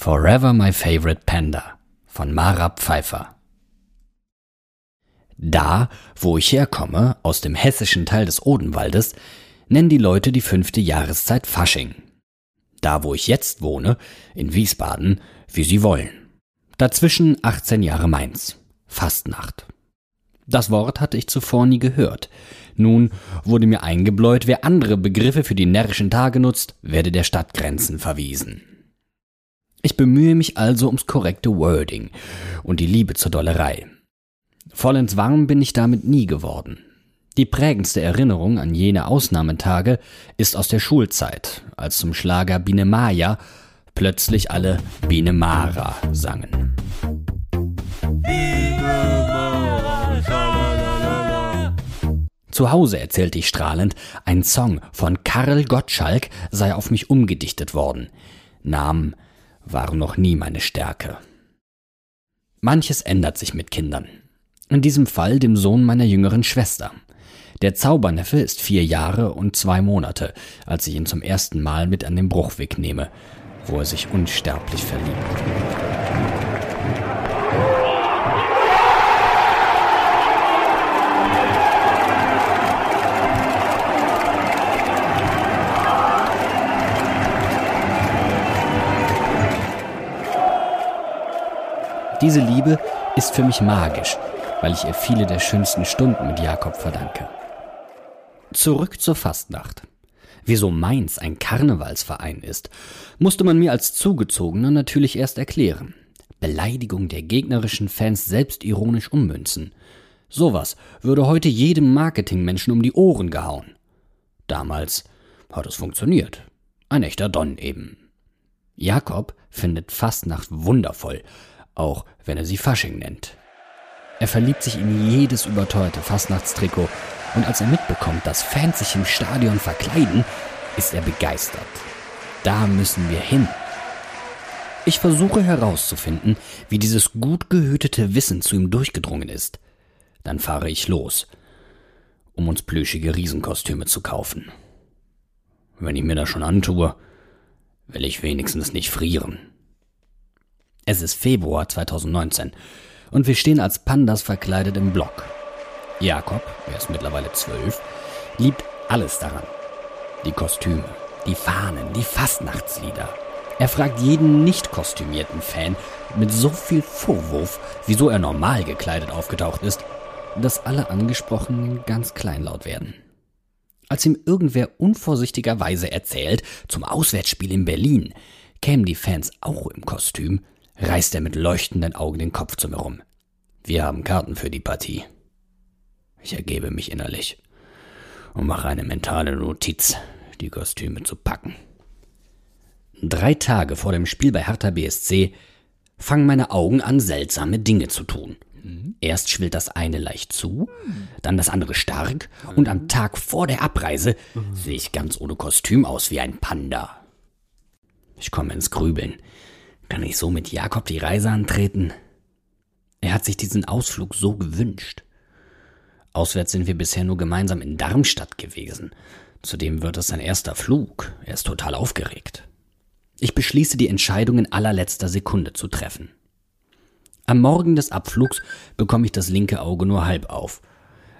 Forever My Favorite Panda von Mara Pfeiffer. Da, wo ich herkomme, aus dem hessischen Teil des Odenwaldes, nennen die Leute die fünfte Jahreszeit Fasching. Da, wo ich jetzt wohne, in Wiesbaden, wie sie wollen. Dazwischen 18 Jahre Mainz. Fastnacht. Das Wort hatte ich zuvor nie gehört. Nun wurde mir eingebläut, wer andere Begriffe für die närrischen Tage nutzt, werde der Stadtgrenzen verwiesen. Ich bemühe mich also ums korrekte Wording und die Liebe zur Dollerei. Vollends warm bin ich damit nie geworden. Die prägendste Erinnerung an jene Ausnahmetage ist aus der Schulzeit, als zum Schlager Biene Maya plötzlich alle Biene Mara sangen. Zu Hause erzählte ich strahlend, ein Song von Karl Gottschalk sei auf mich umgedichtet worden. Namen waren noch nie meine Stärke. Manches ändert sich mit Kindern. In diesem Fall dem Sohn meiner jüngeren Schwester. Der Zauberneffe ist vier Jahre und zwei Monate, als ich ihn zum ersten Mal mit an den Bruchweg nehme, wo er sich unsterblich verliebt. Diese Liebe ist für mich magisch, weil ich ihr viele der schönsten Stunden mit Jakob verdanke. Zurück zur Fastnacht. Wieso Mainz ein Karnevalsverein ist, musste man mir als Zugezogener natürlich erst erklären. Beleidigung der gegnerischen Fans selbstironisch ummünzen. Sowas würde heute jedem Marketingmenschen um die Ohren gehauen. Damals hat es funktioniert. Ein echter Don eben. Jakob findet Fastnacht wundervoll, auch wenn er sie Fasching nennt. Er verliebt sich in jedes überteuerte Fastnachtstrikot und als er mitbekommt, dass Fans sich im Stadion verkleiden, ist er begeistert. Da müssen wir hin. Ich versuche herauszufinden, wie dieses gut gehütete Wissen zu ihm durchgedrungen ist. Dann fahre ich los, um uns plüschige Riesenkostüme zu kaufen. Wenn ich mir das schon antue, will ich wenigstens nicht frieren. Es ist Februar 2019 und wir stehen als Pandas verkleidet im Block. Jakob, er ist mittlerweile zwölf, liebt alles daran. Die Kostüme, die Fahnen, die Fastnachtslieder. Er fragt jeden nicht kostümierten Fan mit so viel Vorwurf, wieso er normal gekleidet aufgetaucht ist, dass alle Angesprochenen ganz kleinlaut werden. Als ihm irgendwer unvorsichtigerweise erzählt, zum Auswärtsspiel in Berlin kämen die Fans auch im Kostüm, reißt er mit leuchtenden Augen den Kopf zu mir rum. Wir haben Karten für die Partie. Ich ergebe mich innerlich und mache eine mentale Notiz, die Kostüme zu packen. Drei Tage vor dem Spiel bei Hertha BSC fangen meine Augen an, seltsame Dinge zu tun. Erst schwillt das eine leicht zu, dann das andere stark, und am Tag vor der Abreise sehe ich ganz ohne Kostüm aus wie ein Panda. Ich komme ins Grübeln. Kann ich so mit Jakob die Reise antreten? Er hat sich diesen Ausflug so gewünscht. Auswärts sind wir bisher nur gemeinsam in Darmstadt gewesen. Zudem wird es sein erster Flug. Er ist total aufgeregt. Ich beschließe, die Entscheidung in allerletzter Sekunde zu treffen. Am Morgen des Abflugs bekomme ich das linke Auge nur halb auf.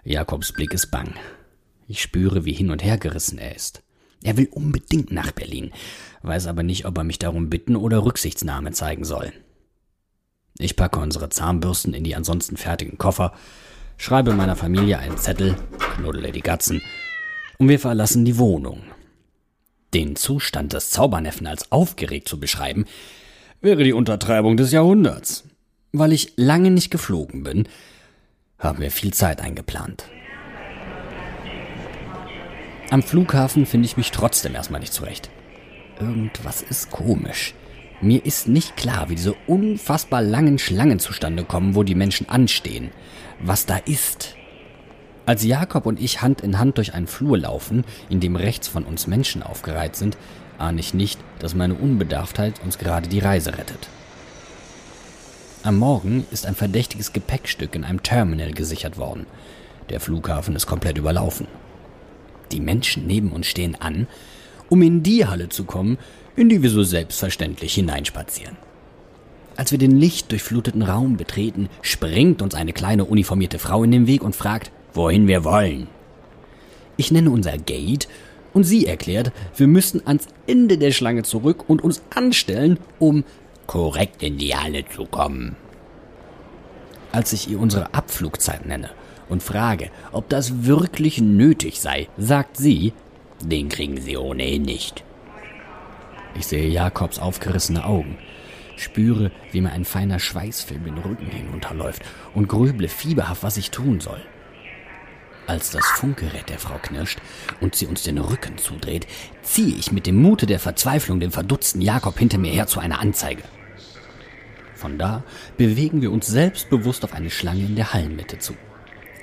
Jakobs Blick ist bang. Ich spüre, wie hin und her gerissen er ist. Er will unbedingt nach Berlin, weiß aber nicht, ob er mich darum bitten oder Rücksichtsnahme zeigen soll. Ich packe unsere Zahnbürsten in die ansonsten fertigen Koffer, schreibe meiner Familie einen Zettel, knuddele die Gatzen, und wir verlassen die Wohnung. Den Zustand des Zauberneffen als aufgeregt zu beschreiben, wäre die Untertreibung des Jahrhunderts. Weil ich lange nicht geflogen bin, haben wir viel Zeit eingeplant. Am Flughafen finde ich mich trotzdem erstmal nicht zurecht. Irgendwas ist komisch. Mir ist nicht klar, wie diese unfassbar langen Schlangen zustande kommen, wo die Menschen anstehen. Was da ist. Als Jakob und ich Hand in Hand durch einen Flur laufen, in dem rechts von uns Menschen aufgereiht sind, ahne ich nicht, dass meine Unbedarftheit uns gerade die Reise rettet. Am Morgen ist ein verdächtiges Gepäckstück in einem Terminal gesichert worden. Der Flughafen ist komplett überlaufen. Die Menschen neben uns stehen an, um in die Halle zu kommen, in die wir so selbstverständlich hineinspazieren. Als wir den lichtdurchfluteten Raum betreten, springt uns eine kleine uniformierte Frau in den Weg und fragt, wohin wir wollen. Ich nenne unser Gate und sie erklärt, wir müssen ans Ende der Schlange zurück und uns anstellen, um korrekt in die Halle zu kommen. Als ich ihr unsere Abflugzeit nenne und frage, ob das wirklich nötig sei, sagt sie, den kriegen sie ohnehin nicht. Ich sehe Jakobs aufgerissene Augen, spüre, wie mir ein feiner Schweißfilm den Rücken hinunterläuft und grüble fieberhaft, was ich tun soll. Als das Funkgerät der Frau knirscht und sie uns den Rücken zudreht, ziehe ich mit dem Mute der Verzweiflung den verdutzten Jakob hinter mir her zu einer Anzeige. Von da bewegen wir uns selbstbewusst auf eine Schlange in der Hallenmitte zu.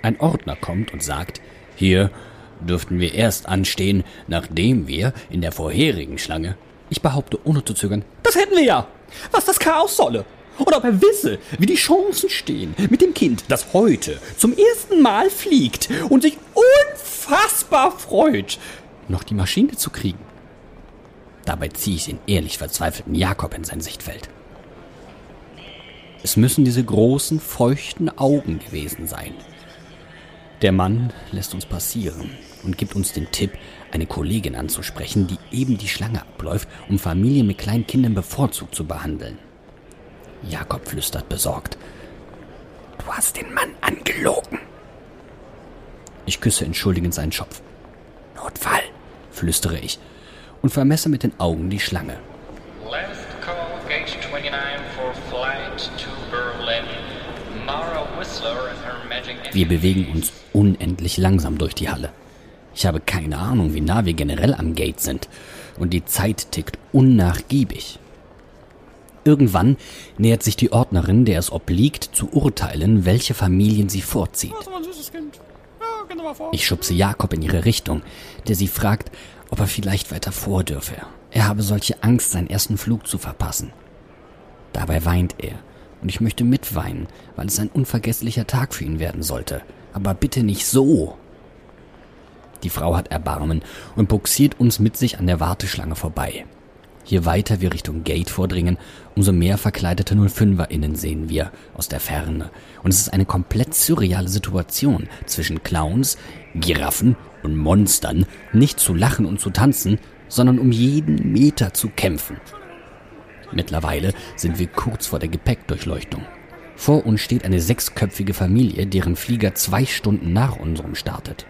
Ein Ordner kommt und sagt, hier dürften wir erst anstehen, nachdem wir in der vorherigen Schlange, ich behaupte ohne zu zögern, das hätten wir ja, was das Chaos solle. Und ob er wisse, wie die Chancen stehen mit dem Kind, das heute zum ersten Mal fliegt und sich unfassbar freut, noch die Maschine zu kriegen. Dabei ziehe ich den ehrlich verzweifelten Jakob in sein Sichtfeld. Es müssen diese großen, feuchten Augen gewesen sein. Der Mann lässt uns passieren und gibt uns den Tipp, eine Kollegin anzusprechen, die eben die Schlange abläuft, um Familien mit kleinen Kindern bevorzugt zu behandeln. Jakob flüstert besorgt. Du hast den Mann angelogen. Ich küsse entschuldigend seinen Schopf. Notfall, flüstere ich und vermesse mit den Augen die Schlange. Wir bewegen uns unendlich langsam durch die Halle. Ich habe keine Ahnung, wie nah wir generell am Gate sind. Und die Zeit tickt unnachgiebig. Irgendwann nähert sich die Ordnerin, der es obliegt, zu urteilen, welche Familien sie vorzieht. Ich schubse Jakob in ihre Richtung, der sie fragt, ob er vielleicht weiter vor dürfe. Er habe solche Angst, seinen ersten Flug zu verpassen. Dabei weint er, und ich möchte mitweinen, weil es ein unvergesslicher Tag für ihn werden sollte. Aber bitte nicht so. Die Frau hat Erbarmen und buxiert uns mit sich an der Warteschlange vorbei. Je weiter wir Richtung Gate vordringen, umso mehr verkleidete 05erInnen sehen wir aus der Ferne. Und es ist eine komplett surreale Situation zwischen Clowns, Giraffen und Monstern, nicht zu lachen und zu tanzen, sondern um jeden Meter zu kämpfen. Mittlerweile sind wir kurz vor der Gepäckdurchleuchtung. Vor uns steht eine sechsköpfige Familie, deren Flieger zwei Stunden nach unserem startet.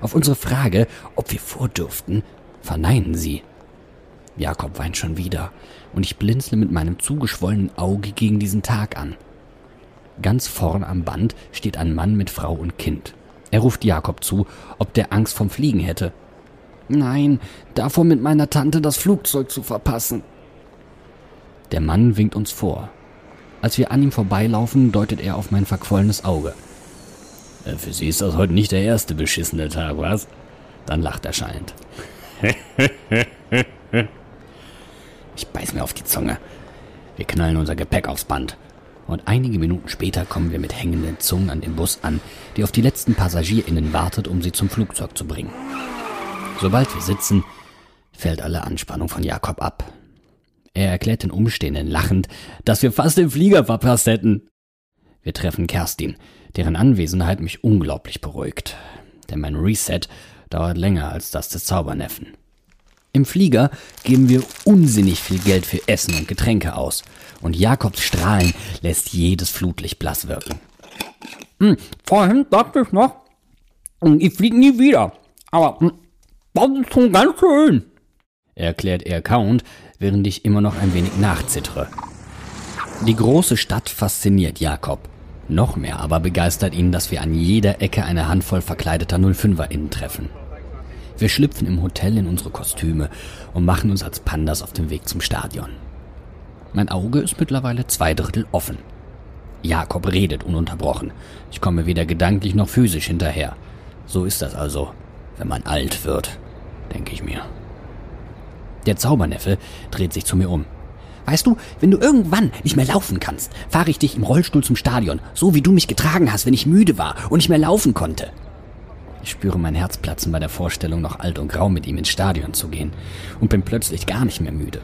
Auf unsere Frage, ob wir vordürften, verneinen sie. Jakob weint schon wieder, und ich blinzle mit meinem zugeschwollenen Auge gegen diesen Tag an. Ganz vorn am Band steht ein Mann mit Frau und Kind. Er ruft Jakob zu, ob der Angst vom Fliegen hätte. Nein, davor mit meiner Tante das Flugzeug zu verpassen. Der Mann winkt uns vor. Als wir an ihm vorbeilaufen, deutet er auf mein verquollenes Auge. Äh, für Sie ist das heute nicht der erste beschissene Tag, was? Dann lacht er schallend. Ich beiß mir auf die Zunge. Wir knallen unser Gepäck aufs Band. Und einige Minuten später kommen wir mit hängenden Zungen an dem Bus an, der auf die letzten PassagierInnen wartet, um sie zum Flugzeug zu bringen. Sobald wir sitzen, fällt alle Anspannung von Jakob ab. Er erklärt den Umstehenden lachend, dass wir fast den Flieger verpasst hätten. Wir treffen Kerstin, deren Anwesenheit mich unglaublich beruhigt. Denn mein Reset dauert länger als das des Zauberneffen. Im Flieger geben wir unsinnig viel Geld für Essen und Getränke aus. Und Jakobs Strahlen lässt jedes Flutlicht blass wirken. Hm, vorhin dachte ich noch, hm, ich fliege nie wieder. Aber hm, das ist schon ganz schön. Erklärt er Count, während ich immer noch ein wenig nachzittere. Die große Stadt fasziniert Jakob. Noch mehr aber begeistert ihn, dass wir an jeder Ecke eine Handvoll verkleideter 05er-Innen treffen. Wir schlüpfen im Hotel in unsere Kostüme und machen uns als Pandas auf den Weg zum Stadion. Mein Auge ist mittlerweile zwei Drittel offen. Jakob redet ununterbrochen. Ich komme weder gedanklich noch physisch hinterher. So ist das also, wenn man alt wird, denke ich mir. Der Zauberneffe dreht sich zu mir um. Weißt du, wenn du irgendwann nicht mehr laufen kannst, fahre ich dich im Rollstuhl zum Stadion, so wie du mich getragen hast, wenn ich müde war und nicht mehr laufen konnte. Ich spüre mein Herz platzen bei der Vorstellung, noch alt und grau mit ihm ins Stadion zu gehen und bin plötzlich gar nicht mehr müde.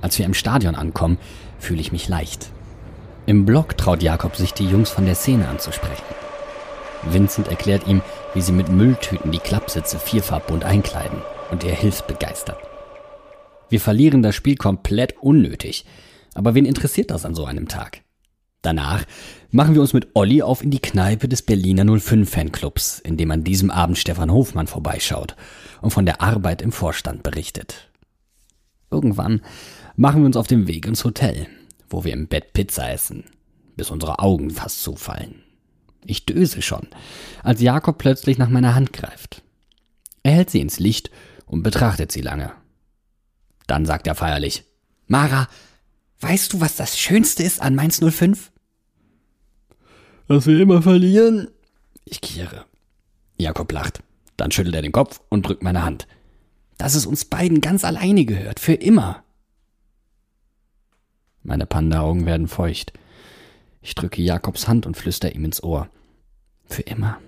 Als wir im Stadion ankommen, fühle ich mich leicht. Im Block traut Jakob sich, die Jungs von der Szene anzusprechen. Vincent erklärt ihm, wie sie mit Mülltüten die Klappsitze vierfarbbunt einkleiden und er hilft begeistert. Wir verlieren das Spiel komplett unnötig, aber wen interessiert das an so einem Tag? Danach machen wir uns mit Olli auf in die Kneipe des Berliner 05 Fanclubs, in dem an diesem Abend Stefan Hofmann vorbeischaut und von der Arbeit im Vorstand berichtet. Irgendwann machen wir uns auf den Weg ins Hotel, wo wir im Bett Pizza essen, bis unsere Augen fast zufallen. Ich döse schon, als Jakob plötzlich nach meiner Hand greift. Er hält sie ins Licht und betrachtet sie lange. Dann sagt er feierlich, Mara, weißt du, was das Schönste ist an Mainz 05? Dass wir immer verlieren? Ich kiere. Jakob lacht. Dann schüttelt er den Kopf und drückt meine Hand. Dass es uns beiden ganz alleine gehört, für immer. Meine Panda-Augen werden feucht. Ich drücke Jakobs Hand und flüster ihm ins Ohr. Für immer.